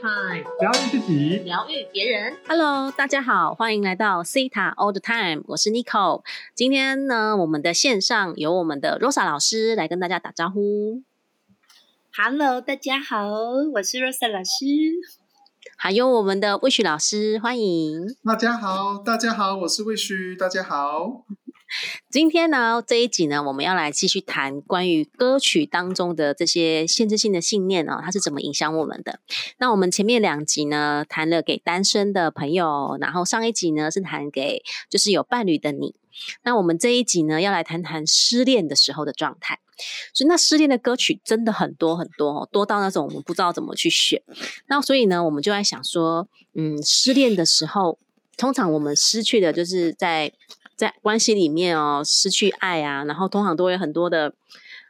Time，疗愈自己，疗愈别人。Hello，大家好，欢迎来到 Cita All the Time，我是 Nico。今天呢，我们的线上有我们的 Rosa 老师来跟大家打招呼，Hello，大家好，我是 Rosa 老师。还有我们的 Wish 老师，欢迎。大家好，大家好，我是魏旭，大家好。今天呢，这一集呢，我们要来继续谈关于歌曲当中的这些限制性的信念哦，它是怎么影响我们的。那我们前面两集呢，谈了给单身的朋友，然后上一集呢是谈给就是有伴侣的你。那我们这一集呢，要来谈谈失恋的时候的状态。所以，那失恋的歌曲真的很多很多哦，多到那种我们不知道怎么去选。那所以呢，我们就在想说，嗯，失恋的时候，通常我们失去的就是在在关系里面哦，失去爱啊，然后通常都会有很多的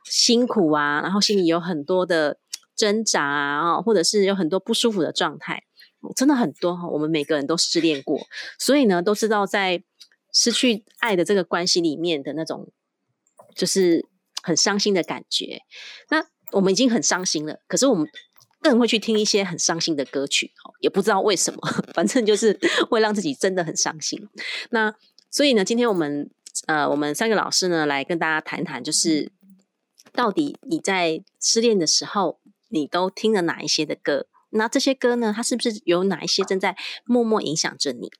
辛苦啊，然后心里有很多的挣扎啊，或者是有很多不舒服的状态，真的很多哈。我们每个人都失恋过，所以呢，都知道在失去爱的这个关系里面的那种，就是很伤心的感觉。那我们已经很伤心了，可是我们更会去听一些很伤心的歌曲，也不知道为什么，反正就是会让自己真的很伤心。那所以呢，今天我们呃，我们三个老师呢来跟大家谈谈，就是到底你在失恋的时候，你都听了哪一些的歌？那这些歌呢，它是不是有哪一些正在默默影响着你？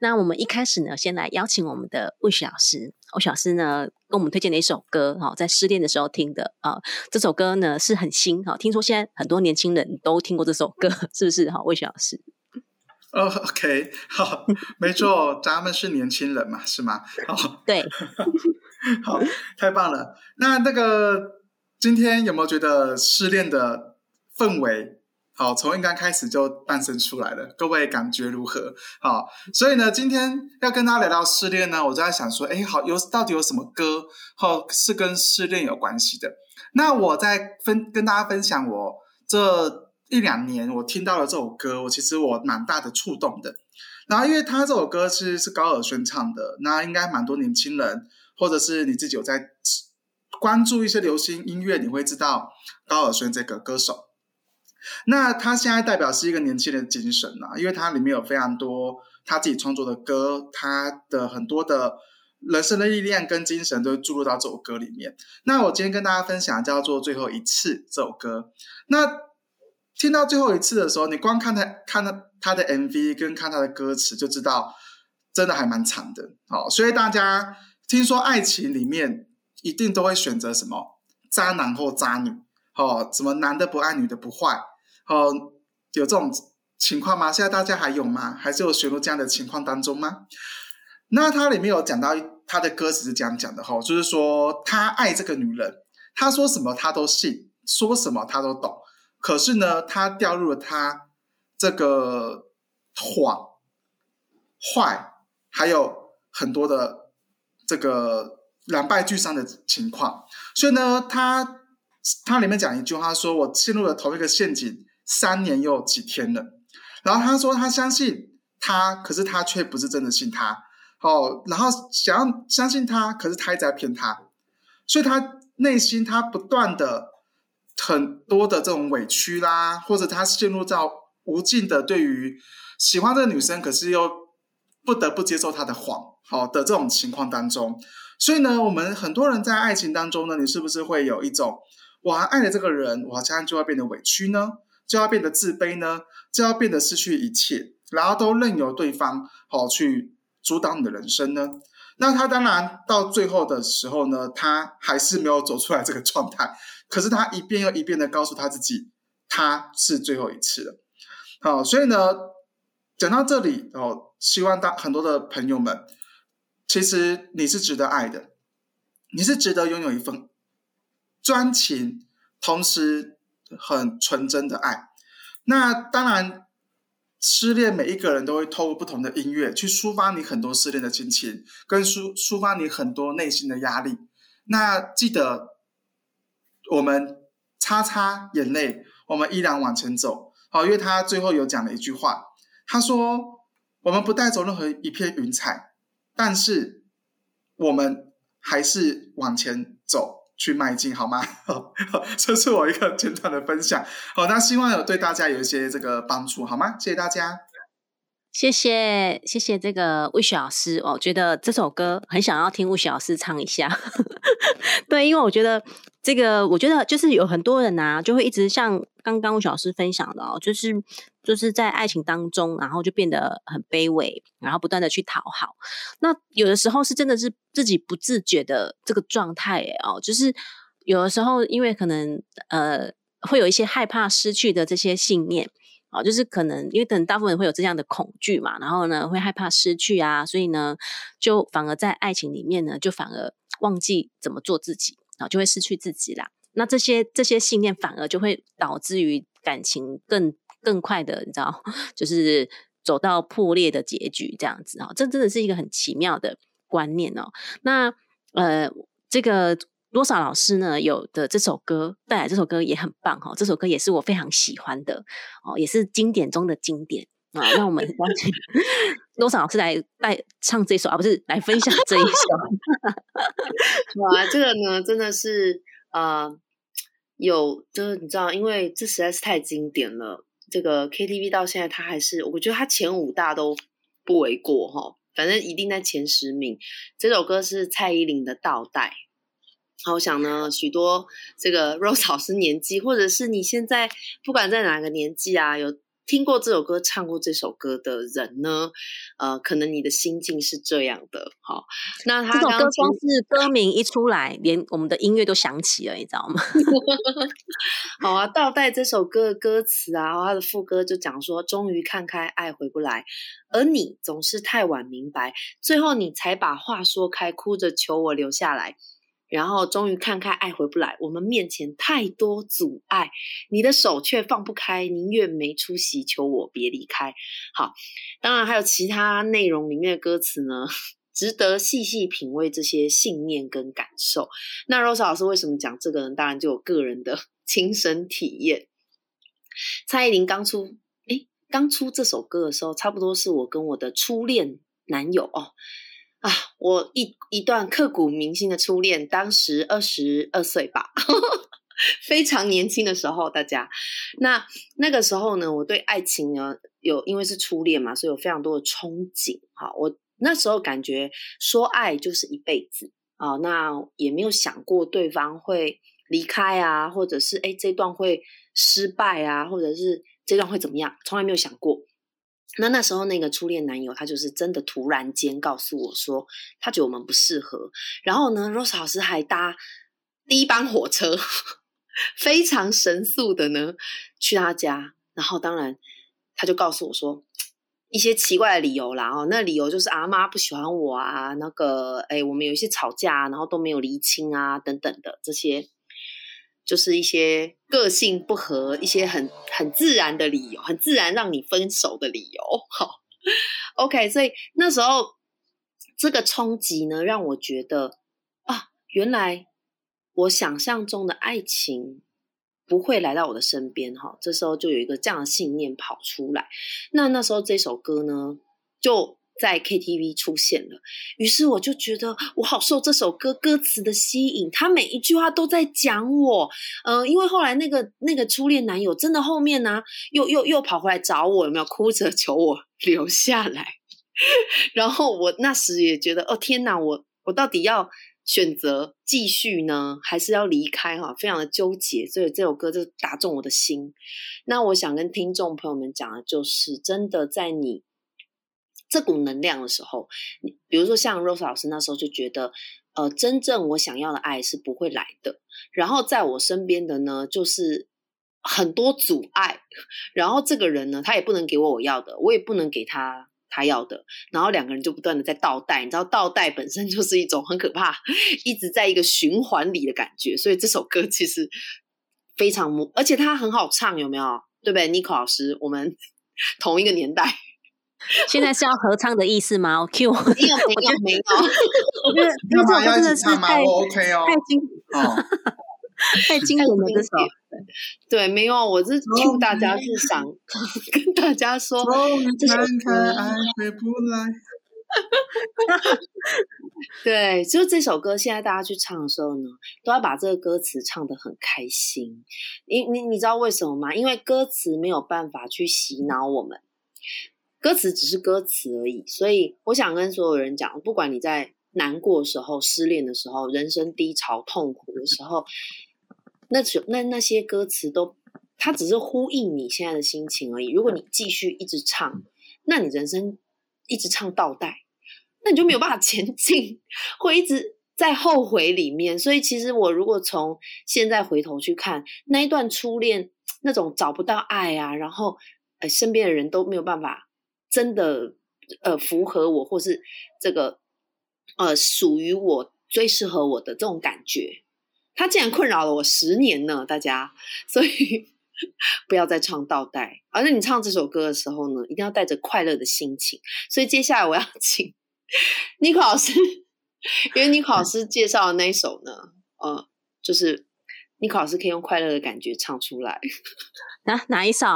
那我们一开始呢，先来邀请我们的魏雪老师。魏雪老师呢，跟我们推荐了一首歌，哈，在失恋的时候听的啊、这首歌呢是很新，哈，听说现在很多年轻人都听过这首歌，是不是？哈，魏雪老师。哦、o k 好，没错，咱们是年轻人嘛，是吗？好，对，好，太棒了。那那个今天有没有觉得失恋的氛围，好，从一刚开始就诞生出来了？各位感觉如何？好，所以呢，今天要跟大家聊到失恋呢，我就在想说，哎，好，有到底有什么歌，好是跟失恋有关系的？那我在分跟大家分享我这一两年我听到了这首歌，我其实我蛮大的触动的。然后因为他这首歌其实是高尔宣唱的，那应该蛮多年轻人或者是你自己有在关注一些流行音乐，你会知道高尔宣这个歌手。那他现在代表是一个年轻人精神啊，因为它里面有非常多他自己创作的歌，他的很多的人生的历练跟精神都注入到这首歌里面。那我今天跟大家分享叫做《最后一次》这首歌。那听到最后一次的时候，你光看他看他他的 MV 跟看他的歌词，就知道真的还蛮长的。好，所以大家听说爱情里面一定都会选择什么渣男或渣女，哦，什么男的不爱女的不坏，哦，有这种情况吗？现在大家还有吗？还是有陷入这样的情况当中吗？那它里面有讲到他的歌词是这样讲的哈，就是说他爱这个女人，他说什么他都信，说什么他都懂。可是呢，他掉入了他这个谎、坏，还有很多的这个两败俱伤的情况。所以呢，他他里面讲一句话说：“我陷入了同一个陷阱三年又几天了。”然后他说他相信他，可是他却不是真的信他。哦，然后想要相信他，可是他一直在骗他，所以他内心他不断的。很多的这种委屈啦，或者他陷入到无尽的对于喜欢这个女生，可是又不得不接受她的谎，好的这种情况当中。所以呢，我们很多人在爱情当中呢，你是不是会有一种，我还爱了这个人，我好像就要变得委屈呢，就要变得自卑呢，就要变得失去一切，然后都任由对方好去阻挡你的人生呢？那他当然到最后的时候呢，他还是没有走出来这个状态。可是他一遍又一遍的告诉他自己，他是最后一次了。好，所以呢，讲到这里哦，希望大很多的朋友们，其实你是值得爱的，你是值得拥有一份专情，同时很纯真的爱。那当然，失恋每一个人都会透过不同的音乐去抒发你很多失恋的心情，跟抒抒发你很多内心的压力。那记得，我们擦擦眼泪，我们依然往前走。好，因为他最后有讲了一句话，他说：“我们不带走任何一片云彩，但是我们还是往前走，去迈进，好吗？这是我一个简短的分享。好，那希望有对大家有一些这个帮助，好吗？谢谢大家。谢谢谢谢这个魏雪老师，我觉得这首歌很想要听魏雪老师唱一下。对，因为我觉得这个，我觉得就是有很多人啊，就会一直像刚刚魏雪老师分享的哦，就是就是在爱情当中，然后就变得很卑微，然后不断的去讨好。那有的时候是真的是自己不自觉的这个状态哦，就是有的时候因为可能呃会有一些害怕失去的这些信念。啊，就是可能因为等大部分人会有这样的恐惧嘛，然后呢会害怕失去啊，所以呢就反而在爱情里面呢就反而忘记怎么做自己啊，就会失去自己啦。那这些这些信念反而就会导致于感情更更快的，你知道，就是走到破裂的结局这样子啊。这真的是一个很奇妙的观念哦。那呃，这个。罗莎老师呢，有的这首歌带来这首歌也很棒哈，这首歌也是我非常喜欢的哦，也是经典中的经典啊。让我们邀请 罗莎老师来带唱这首啊，不是来分享这一首。哇，这个呢真的是呃，有就是你知道，因为这实在是太经典了。这个 KTV 到现在，它还是我觉得它前五大都不为过哈，反正一定在前十名。这首歌是蔡依林的《倒带》。好，我想呢，许多这个 Rose 老师年纪，或者是你现在不管在哪个年纪啊，有听过这首歌、唱过这首歌的人呢，呃，可能你的心境是这样的。好，那他这首歌光是歌名一出来，连我们的音乐都响起了，你知道吗？好啊，倒带这首歌的歌词啊，他的副歌就讲说：终于看开，爱回不来，而你总是太晚明白，最后你才把话说开，哭着求我留下来。然后终于看开，爱回不来。我们面前太多阻碍，你的手却放不开，宁愿没出息，求我别离开。好，当然还有其他内容里面的歌词呢，值得细细品味这些信念跟感受。那 Rose 老师为什么讲这个呢？当然就有个人的 亲身体验。蔡依林刚出，哎，刚出这首歌的时候，差不多是我跟我的初恋男友哦。啊，我一一段刻骨铭心的初恋，当时二十二岁吧，非常年轻的时候，大家。那那个时候呢，我对爱情呢有，因为是初恋嘛，所以有非常多的憧憬。哈，我那时候感觉说爱就是一辈子啊，那也没有想过对方会离开啊，或者是哎这段会失败啊，或者是这段会怎么样，从来没有想过。那那时候那个初恋男友，他就是真的突然间告诉我说，他觉得我们不适合。然后呢，Rose 老师还搭第一班火车，非常神速的呢去他家。然后当然，他就告诉我说一些奇怪的理由啦。哦，那理由就是阿妈不喜欢我啊，那个哎，我们有一些吵架，然后都没有厘清啊，等等的这些。就是一些个性不合，一些很很自然的理由，很自然让你分手的理由。好，OK，所以那时候这个冲击呢，让我觉得啊，原来我想象中的爱情不会来到我的身边。哈，这时候就有一个这样的信念跑出来。那那时候这首歌呢，就。在 KTV 出现了，于是我就觉得我好受这首歌歌词的吸引，他每一句话都在讲我，嗯，因为后来那个那个初恋男友真的后面呢，又又又跑回来找我，有没有哭着求我留下来？然后我那时也觉得，哦天哪，我我到底要选择继续呢，还是要离开？哈，非常的纠结，所以这首歌就打中我的心。那我想跟听众朋友们讲的就是，真的在你。这股能量的时候，比如说像 Rose 老师那时候就觉得，呃，真正我想要的爱是不会来的。然后在我身边的呢，就是很多阻碍。然后这个人呢，他也不能给我我要的，我也不能给他他要的。然后两个人就不断的在倒带，你知道倒带本身就是一种很可怕，一直在一个循环里的感觉。所以这首歌其实非常，而且它很好唱，有没有？对不对？Nico 老师，我们 同一个年代。现在是要合唱的意思吗？Q，没有没有没有，我觉得 这首歌真的是太太惊哦，太惊人了这首。对，没有，我是 Q 大家是想 跟大家说，这首歌。对，就这首歌，现在大家去唱的时候呢，都要把这个歌词唱得很开心。你你你知道为什么吗？因为歌词没有办法去洗脑我们，歌词只是歌词而已。所以我想跟所有人讲，不管你在难过时候、失恋的时候、人生低潮、痛苦的时候，那首那那些歌词都，它只是呼应你现在的心情而已。如果你继续一直唱，那你人生一直唱倒带。那你就没有办法 前进，会一直在后悔里面。所以，其实我如果从现在回头去看那一段初恋，那种找不到爱啊，然后呃身边的人都没有办法真的呃符合我，或是这个呃属于我最适合我的这种感觉，它竟然困扰了我十年呢，大家。所以 不要再唱倒带，而且你唱这首歌的时候呢，一定要带着快乐的心情。所以接下来我要 请。尼克老师，因为尼克老师介绍的那一首呢，呃，就是尼克老师可以用快乐的感觉唱出来。哪哪一首？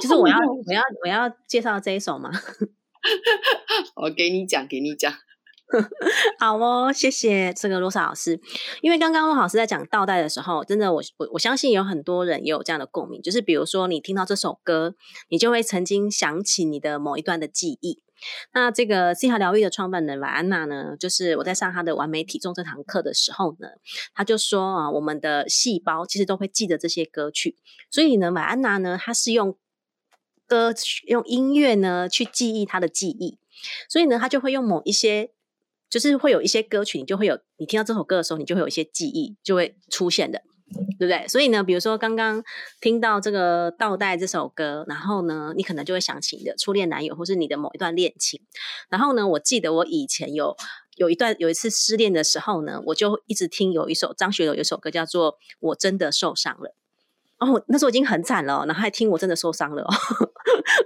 就是我要我要我要介绍这一首吗？我给你讲，给你讲。好哦，谢谢这个罗莎老师。因为刚刚罗老师在讲倒带的时候，真的我我我相信有很多人也有这样的共鸣，就是比如说你听到这首歌，你就会曾经想起你的某一段的记忆。那这个西塔疗愈的创办人瓦安娜呢，就是我在上她的完美体重这堂课的时候呢，她就说啊，我们的细胞其实都会记得这些歌曲，所以呢，瓦安娜呢，她是用歌曲、用音乐呢去记忆她的记忆，所以呢，她就会用某一些，就是会有一些歌曲，你就会有你听到这首歌的时候，你就会有一些记忆就会出现的。对不对？所以呢，比如说刚刚听到这个倒带这首歌，然后呢，你可能就会想起你的初恋男友，或是你的某一段恋情。然后呢，我记得我以前有有一段有一次失恋的时候呢，我就一直听有一首张学友有一首歌叫做《我真的受伤了》。哦，那时候已经很惨了，然后还听我真的受伤了，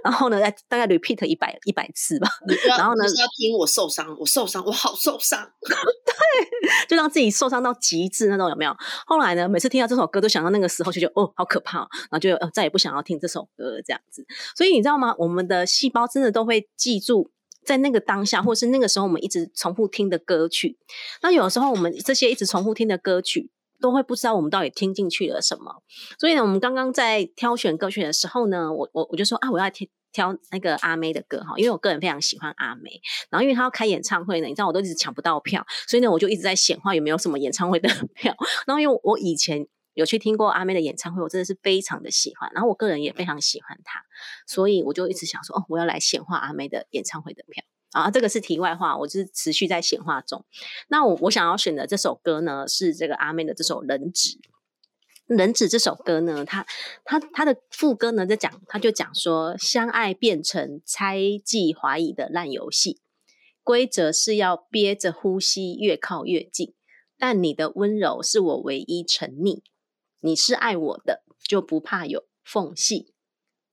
然后呢，大概 repeat 一百一百次吧。然后呢，是要听我受伤，我受伤，我好受伤，对，就让自己受伤到极致那种，有没有？后来呢，每次听到这首歌，都想到那个时候，就觉得哦，好可怕，然后就呃再也不想要听这首歌这样子。所以你知道吗？我们的细胞真的都会记住在那个当下，或是那个时候我们一直重复听的歌曲。那有时候我们这些一直重复听的歌曲。都会不知道我们到底听进去了什么，所以呢，我们刚刚在挑选歌曲的时候呢，我我我就说啊，我要挑挑那个阿妹的歌哈，因为我个人非常喜欢阿妹，然后因为她要开演唱会呢，你知道我都一直抢不到票，所以呢，我就一直在显化有没有什么演唱会的 票。然后因为我以前有去听过阿妹的演唱会，我真的是非常的喜欢，然后我个人也非常喜欢她，所以我就一直想说，哦，我要来显化阿妹的演唱会的票。啊，这个是题外话，我就是持续在显化中。那我我想要选的这首歌呢，是这个阿妹的这首《人质》。《人质》这首歌呢，它它它的副歌呢在讲，他就讲说，相爱变成猜忌怀疑的烂游戏，规则是要憋着呼吸越靠越近，但你的温柔是我唯一沉溺。你是爱我的，就不怕有缝隙。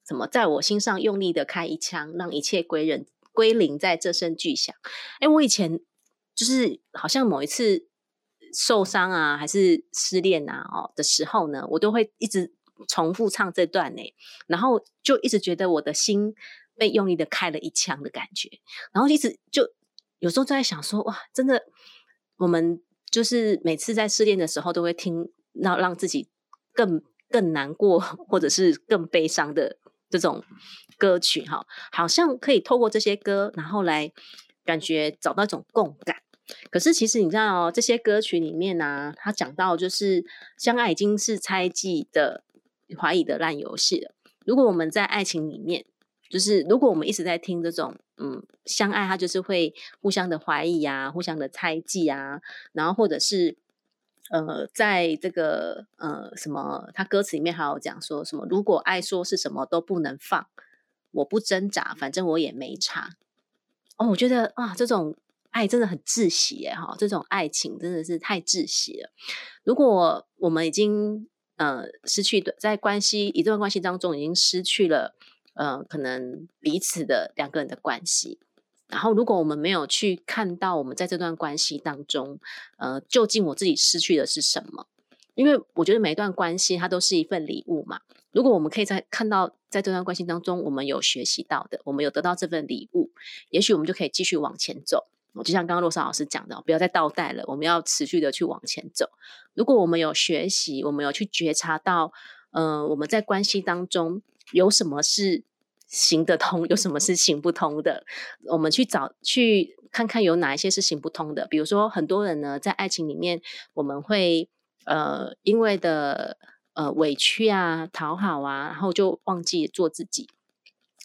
怎么在我心上用力的开一枪，让一切归人。归零在这声巨响。哎，我以前就是好像某一次受伤啊，还是失恋啊哦的时候呢，我都会一直重复唱这段呢，然后就一直觉得我的心被用力的开了一枪的感觉，然后一直就有时候就在想说，哇，真的，我们就是每次在失恋的时候都会听，让让自己更更难过，或者是更悲伤的。这种歌曲哈，好像可以透过这些歌，然后来感觉找到一种共感。可是其实你知道哦，这些歌曲里面呢，他讲到就是相爱已经是猜忌的、怀疑的烂游戏了。如果我们在爱情里面，就是如果我们一直在听这种嗯相爱，他就是会互相的怀疑啊，互相的猜忌啊，然后或者是。呃，在这个呃什么，他歌词里面还有讲说什么？如果爱说是什么都不能放，我不挣扎，反正我也没差。哦，我觉得啊，这种爱真的很窒息耶！哈，这种爱情真的是太窒息了。如果我们已经呃失去，在关系一段关系当中已经失去了呃可能彼此的两个人的关系。然后，如果我们没有去看到我们在这段关系当中，呃，究竟我自己失去的是什么？因为我觉得每一段关系它都是一份礼物嘛。如果我们可以在看到在这段关系当中，我们有学习到的，我们有得到这份礼物，也许我们就可以继续往前走。我就像刚刚洛莎老师讲的，不要再倒带了，我们要持续的去往前走。如果我们有学习，我们有去觉察到，呃，我们在关系当中有什么是行得通，有什么是行不通的，我们去找去看看有哪一些是行不通的。比如说，很多人呢在爱情里面，我们会呃因为的呃委屈啊、讨好啊，然后就忘记做自己。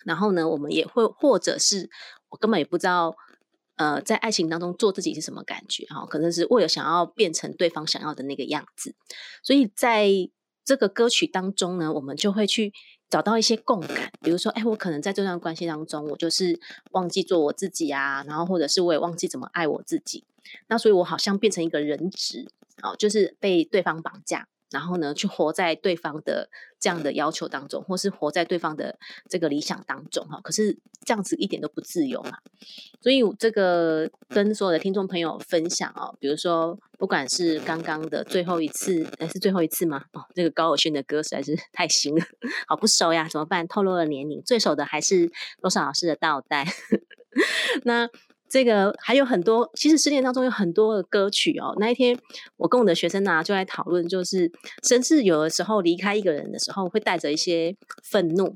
然后呢，我们也会或者是我根本也不知道。呃，在爱情当中做自己是什么感觉？哈，可能是为了想要变成对方想要的那个样子，所以在这个歌曲当中呢，我们就会去找到一些共感。比如说，哎，我可能在这段关系当中，我就是忘记做我自己啊，然后或者是我也忘记怎么爱我自己，那所以我好像变成一个人质，哦，就是被对方绑架。然后呢，去活在对方的这样的要求当中，或是活在对方的这个理想当中哈。可是这样子一点都不自由嘛。所以这个跟所有的听众朋友分享哦，比如说不管是刚刚的最后一次，哎，是最后一次吗？哦，这个高尔宣的歌实在是 太新了，好不熟呀，怎么办？透露了年龄，最熟的还是罗少老师的倒带。那。这个还有很多，其实失恋当中有很多的歌曲哦。那一天，我跟我的学生呢就在讨论，就是甚至有的时候离开一个人的时候，会带着一些愤怒，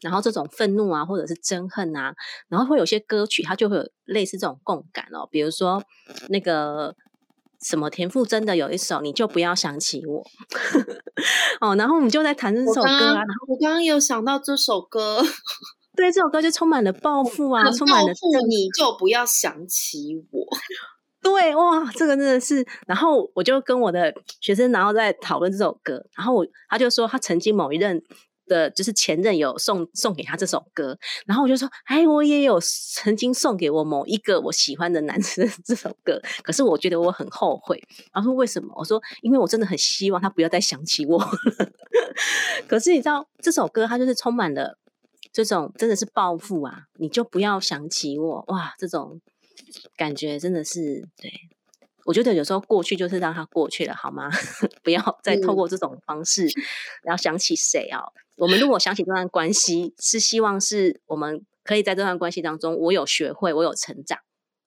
然后这种愤怒啊，或者是憎恨啊，然后会有些歌曲，它就会有类似这种共感哦。比如说那个什么田馥甄的有一首，你就不要想起我 哦。然后我们就在谈这首歌啊。我刚刚有想到这首歌。对这首歌就充满了抱负啊，充满了你就不要想起我。对哇，这个真的是。然后我就跟我的学生，然后在讨论这首歌。然后我他就说，他曾经某一任的，就是前任有送送给他这首歌。然后我就说，哎，我也有曾经送给我某一个我喜欢的男生 这首歌。可是我觉得我很后悔。然后说为什么？我说，因为我真的很希望他不要再想起我。可是你知道，这首歌它就是充满了。这种真的是报复啊！你就不要想起我哇！这种感觉真的是对我觉得有时候过去就是让它过去了，好吗？不要再透过这种方式，然后想起谁啊？我们如果想起这段关系，是希望是我们可以在这段关系当中，我有学会，我有成长，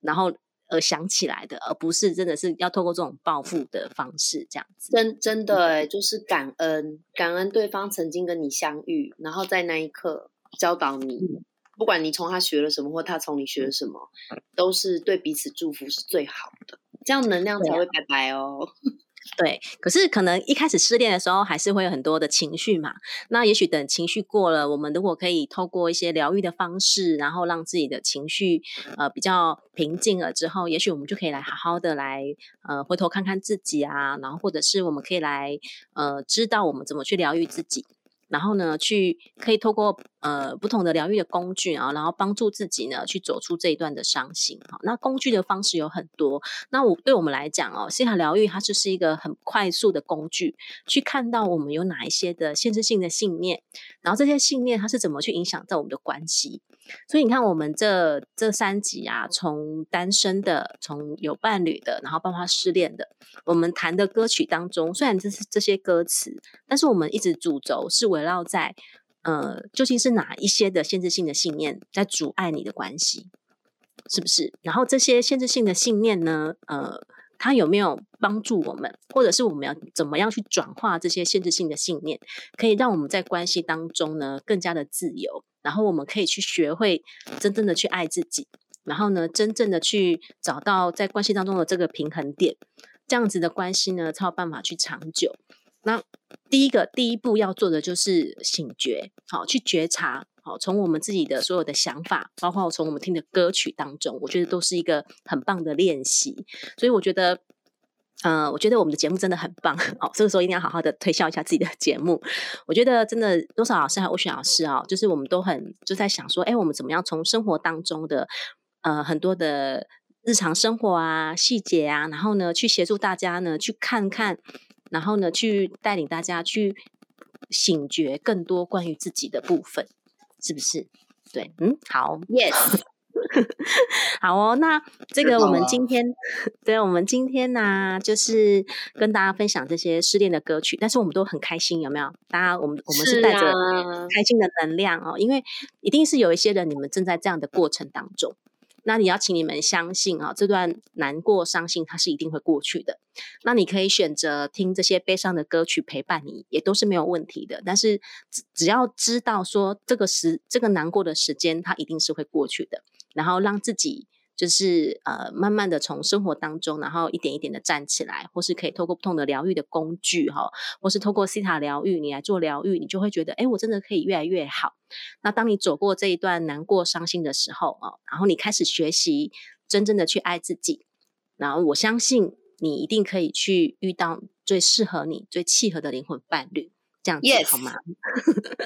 然后而想起来的，而不是真的是要透过这种报复的方式这样子。真真的哎，就是感恩，感恩对方曾经跟你相遇，然后在那一刻。教导你，不管你从他学了什么，或他从你学了什么，都是对彼此祝福是最好的，这样能量才会拜拜哦。对，可是可能一开始失恋的时候，还是会有很多的情绪嘛。那也许等情绪过了，我们如果可以透过一些疗愈的方式，然后让自己的情绪呃比较平静了之后，也许我们就可以来好好的来呃回头看看自己啊，然后或者是我们可以来呃知道我们怎么去疗愈自己。然后呢，去可以透过呃不同的疗愈的工具啊，然后帮助自己呢去走出这一段的伤心。啊，那工具的方式有很多。那我对我们来讲哦，心塔疗愈它就是一个很快速的工具，去看到我们有哪一些的限制性的信念，然后这些信念它是怎么去影响到我们的关系。所以你看，我们这这三集啊，从单身的，从有伴侣的，然后包括失恋的，我们谈的歌曲当中，虽然这是这些歌词，但是我们一直主轴是围绕在，呃，究竟是哪一些的限制性的信念在阻碍你的关系，是不是？然后这些限制性的信念呢，呃，它有没有帮助我们，或者是我们要怎么样去转化这些限制性的信念，可以让我们在关系当中呢更加的自由？然后我们可以去学会真正的去爱自己，然后呢，真正的去找到在关系当中的这个平衡点，这样子的关系呢才有办法去长久。那第一个第一步要做的就是醒觉，好去觉察，好从我们自己的所有的想法，包括从我们听的歌曲当中，我觉得都是一个很棒的练习。所以我觉得。嗯，我觉得我们的节目真的很棒哦。这个时候一定要好好的推销一下自己的节目。我觉得真的，多少老师还有欧雪老师啊，就是我们都很就在想说，哎，我们怎么样从生活当中的呃很多的日常生活啊、细节啊，然后呢，去协助大家呢去看看，然后呢去带领大家去醒觉更多关于自己的部分，是不是？对，嗯，好，Yes。好哦，那这个我们今天，对，我们今天呢，就是跟大家分享这些失恋的歌曲，但是我们都很开心，有没有？大家，我们我们是带着开心的能量哦，因为一定是有一些人，你们正在这样的过程当中，那你要请你们相信啊，这段难过、伤心它是一定会过去的。那你可以选择听这些悲伤的歌曲陪伴你，也都是没有问题的。但是只只要知道说这个时这个难过的时间，它一定是会过去的，然后让自己。就是呃，慢慢的从生活当中，然后一点一点的站起来，或是可以透过不同的疗愈的工具哈，或是透过西塔疗愈，你来做疗愈，你就会觉得，哎，我真的可以越来越好。那当你走过这一段难过、伤心的时候哦，然后你开始学习真正的去爱自己，然后我相信你一定可以去遇到最适合你、最契合的灵魂伴侣。这样子好吗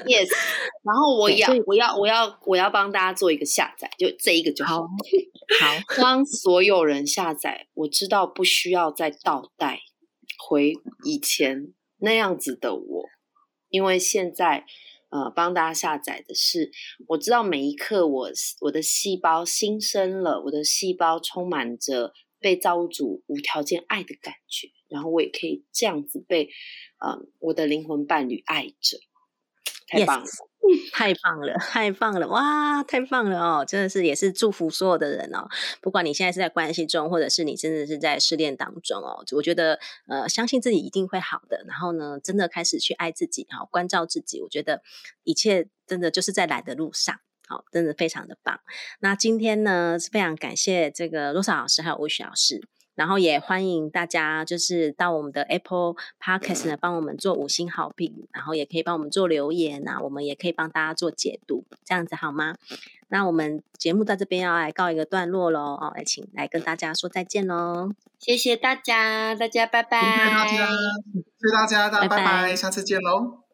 ？Yes，然后我要我要我要我要帮大家做一个下载，就这一个就好。好，当所有人下载，我知道不需要再倒带回以前那样子的我，因为现在呃帮大家下载的是，我知道每一刻我我的细胞新生了，我的细胞充满着被造物主无条件爱的感觉。然后我也可以这样子被，嗯，我的灵魂伴侣爱着，太棒了，太棒了，太棒了，哇，太棒了哦！真的是也是祝福所有的人哦，不管你现在是在关系中，或者是你真的是在失恋当中哦，我觉得呃，相信自己一定会好的。然后呢，真的开始去爱自己，好关照自己，我觉得一切真的就是在来的路上，好，真的非常的棒。那今天呢，是非常感谢这个罗莎老师还有吴雪老师。然后也欢迎大家，就是到我们的 Apple Podcast 呢，帮我们做五星好评，然后也可以帮我们做留言啊，我们也可以帮大家做解读，这样子好吗？那我们节目到这边要来告一个段落喽，哦，来请来跟大家说再见喽，谢谢大家，大家拜拜，谢谢大家，谢谢大家，大家拜拜，下次见喽。